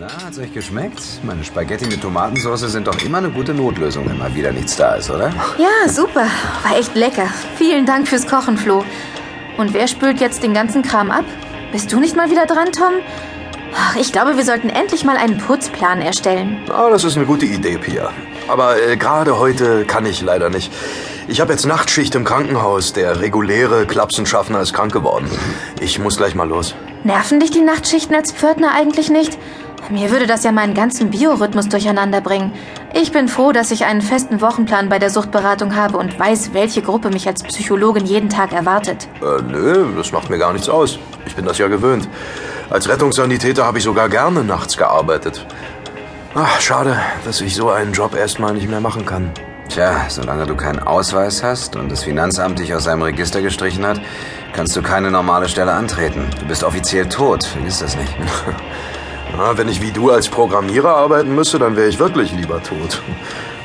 Na, hat's euch geschmeckt? Meine Spaghetti mit Tomatensauce sind doch immer eine gute Notlösung, wenn mal wieder nichts da ist, oder? Ja, super. War echt lecker. Vielen Dank fürs Kochen, Flo. Und wer spült jetzt den ganzen Kram ab? Bist du nicht mal wieder dran, Tom? Ach, ich glaube, wir sollten endlich mal einen Putzplan erstellen. Ah, das ist eine gute Idee, Pia. Aber äh, gerade heute kann ich leider nicht. Ich habe jetzt Nachtschicht im Krankenhaus. Der reguläre Klapsenschaffner ist krank geworden. Ich muss gleich mal los. Nerven dich die Nachtschichten als Pförtner eigentlich nicht? Mir würde das ja meinen ganzen Biorhythmus durcheinander bringen. Ich bin froh, dass ich einen festen Wochenplan bei der Suchtberatung habe und weiß, welche Gruppe mich als Psychologin jeden Tag erwartet. Äh, nö, das macht mir gar nichts aus. Ich bin das ja gewöhnt. Als Rettungssanitäter habe ich sogar gerne nachts gearbeitet. Ach, schade, dass ich so einen Job erstmal nicht mehr machen kann. Tja, solange du keinen Ausweis hast und das Finanzamt dich aus seinem Register gestrichen hat, kannst du keine normale Stelle antreten. Du bist offiziell tot, vergiss das nicht. Na, wenn ich wie du als Programmierer arbeiten müsste, dann wäre ich wirklich lieber tot.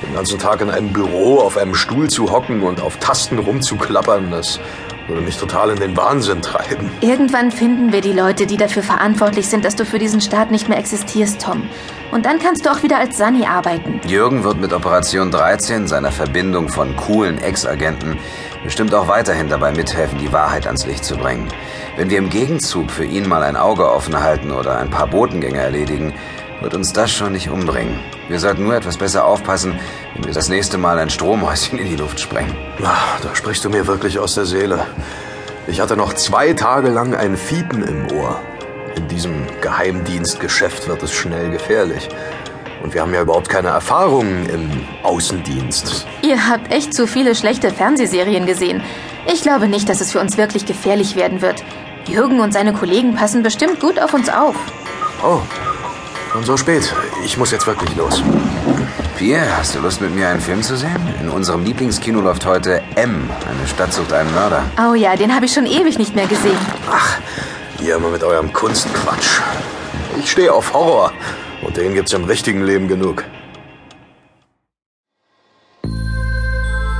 Den ganzen Tag in einem Büro auf einem Stuhl zu hocken und auf Tasten rumzuklappern, das würde mich total in den Wahnsinn treiben. Irgendwann finden wir die Leute, die dafür verantwortlich sind, dass du für diesen Staat nicht mehr existierst, Tom. Und dann kannst du auch wieder als Sunny arbeiten. Jürgen wird mit Operation 13, seiner Verbindung von coolen Ex-Agenten, bestimmt auch weiterhin dabei mithelfen, die Wahrheit ans Licht zu bringen. Wenn wir im Gegenzug für ihn mal ein Auge offen halten oder ein paar Botengänge erledigen, wird uns das schon nicht umbringen. Wir sollten nur etwas besser aufpassen, wenn wir das nächste Mal ein Stromhäuschen in die Luft sprengen. Ach, da sprichst du mir wirklich aus der Seele. Ich hatte noch zwei Tage lang ein Fiepen im Ohr. In diesem Geheimdienstgeschäft wird es schnell gefährlich. Und wir haben ja überhaupt keine Erfahrung im Außendienst. Ihr habt echt zu viele schlechte Fernsehserien gesehen. Ich glaube nicht, dass es für uns wirklich gefährlich werden wird. Jürgen und seine Kollegen passen bestimmt gut auf uns auf. Oh, schon so spät. Ich muss jetzt wirklich los. Pierre, hast du Lust mit mir einen Film zu sehen? In unserem Lieblingskino läuft heute M, eine Stadt sucht einen Mörder. Oh ja, den habe ich schon ewig nicht mehr gesehen. Ach, ihr immer mit eurem Kunstquatsch. Ich stehe auf Horror. Und den gibt's im richtigen Leben genug.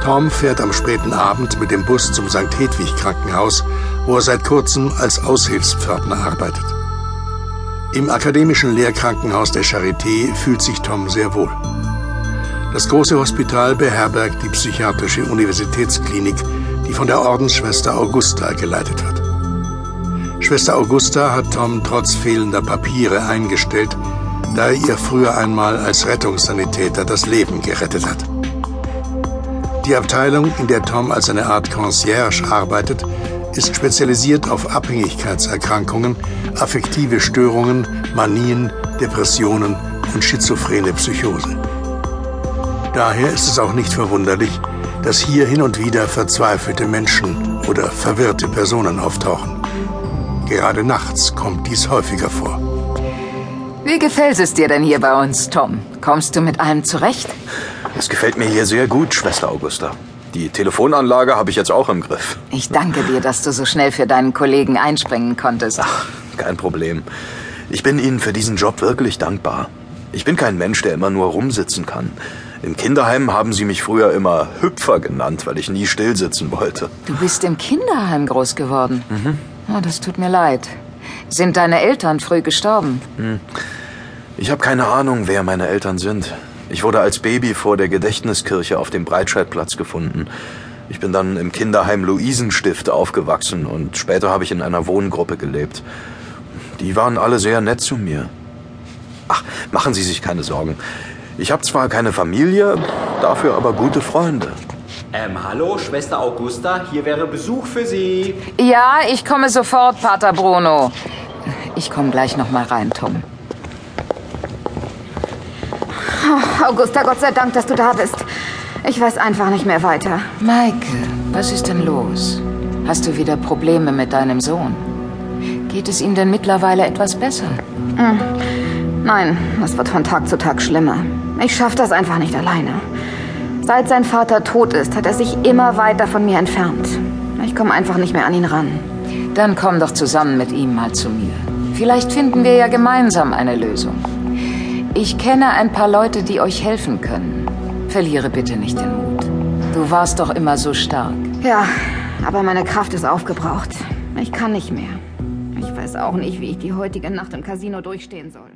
Tom fährt am späten Abend mit dem Bus zum St. Hedwig Krankenhaus, wo er seit kurzem als Aushilfspförtner arbeitet. Im akademischen Lehrkrankenhaus der Charité fühlt sich Tom sehr wohl. Das große Hospital beherbergt die psychiatrische Universitätsklinik, die von der Ordensschwester Augusta geleitet wird. Schwester Augusta hat Tom trotz fehlender Papiere eingestellt, da er ihr früher einmal als Rettungssanitäter das Leben gerettet hat. Die Abteilung, in der Tom als eine Art Concierge arbeitet, ist spezialisiert auf Abhängigkeitserkrankungen, affektive Störungen, Manien, Depressionen und schizophrene Psychosen. Daher ist es auch nicht verwunderlich, dass hier hin und wieder verzweifelte Menschen oder verwirrte Personen auftauchen. Gerade nachts kommt dies häufiger vor. Wie gefällt es dir denn hier bei uns, Tom? Kommst du mit allem zurecht? Es gefällt mir hier sehr gut, Schwester Augusta. Die Telefonanlage habe ich jetzt auch im Griff. Ich danke dir, dass du so schnell für deinen Kollegen einspringen konntest. Ach, kein Problem. Ich bin Ihnen für diesen Job wirklich dankbar. Ich bin kein Mensch, der immer nur rumsitzen kann. Im Kinderheim haben sie mich früher immer Hüpfer genannt, weil ich nie stillsitzen wollte. Du bist im Kinderheim groß geworden. Mhm. Oh, das tut mir leid. Sind deine Eltern früh gestorben? Hm. Ich habe keine Ahnung, wer meine Eltern sind. Ich wurde als Baby vor der Gedächtniskirche auf dem Breitscheidplatz gefunden. Ich bin dann im Kinderheim Luisenstift aufgewachsen und später habe ich in einer Wohngruppe gelebt. Die waren alle sehr nett zu mir. Ach, machen Sie sich keine Sorgen. Ich habe zwar keine Familie, dafür aber gute Freunde. Ähm, hallo, Schwester Augusta, hier wäre Besuch für Sie. Ja, ich komme sofort, Pater Bruno. Ich komme gleich noch mal rein, Tom. Augusta, Gott sei Dank, dass du da bist. Ich weiß einfach nicht mehr weiter. Maike, was ist denn los? Hast du wieder Probleme mit deinem Sohn? Geht es ihm denn mittlerweile etwas besser? Hm. Nein, es wird von Tag zu Tag schlimmer. Ich schaffe das einfach nicht alleine. Seit sein Vater tot ist, hat er sich immer weiter von mir entfernt. Ich komme einfach nicht mehr an ihn ran. Dann komm doch zusammen mit ihm mal zu mir. Vielleicht finden wir ja gemeinsam eine Lösung. Ich kenne ein paar Leute, die euch helfen können. Verliere bitte nicht den Mut. Du warst doch immer so stark. Ja, aber meine Kraft ist aufgebraucht. Ich kann nicht mehr. Ich weiß auch nicht, wie ich die heutige Nacht im Casino durchstehen soll.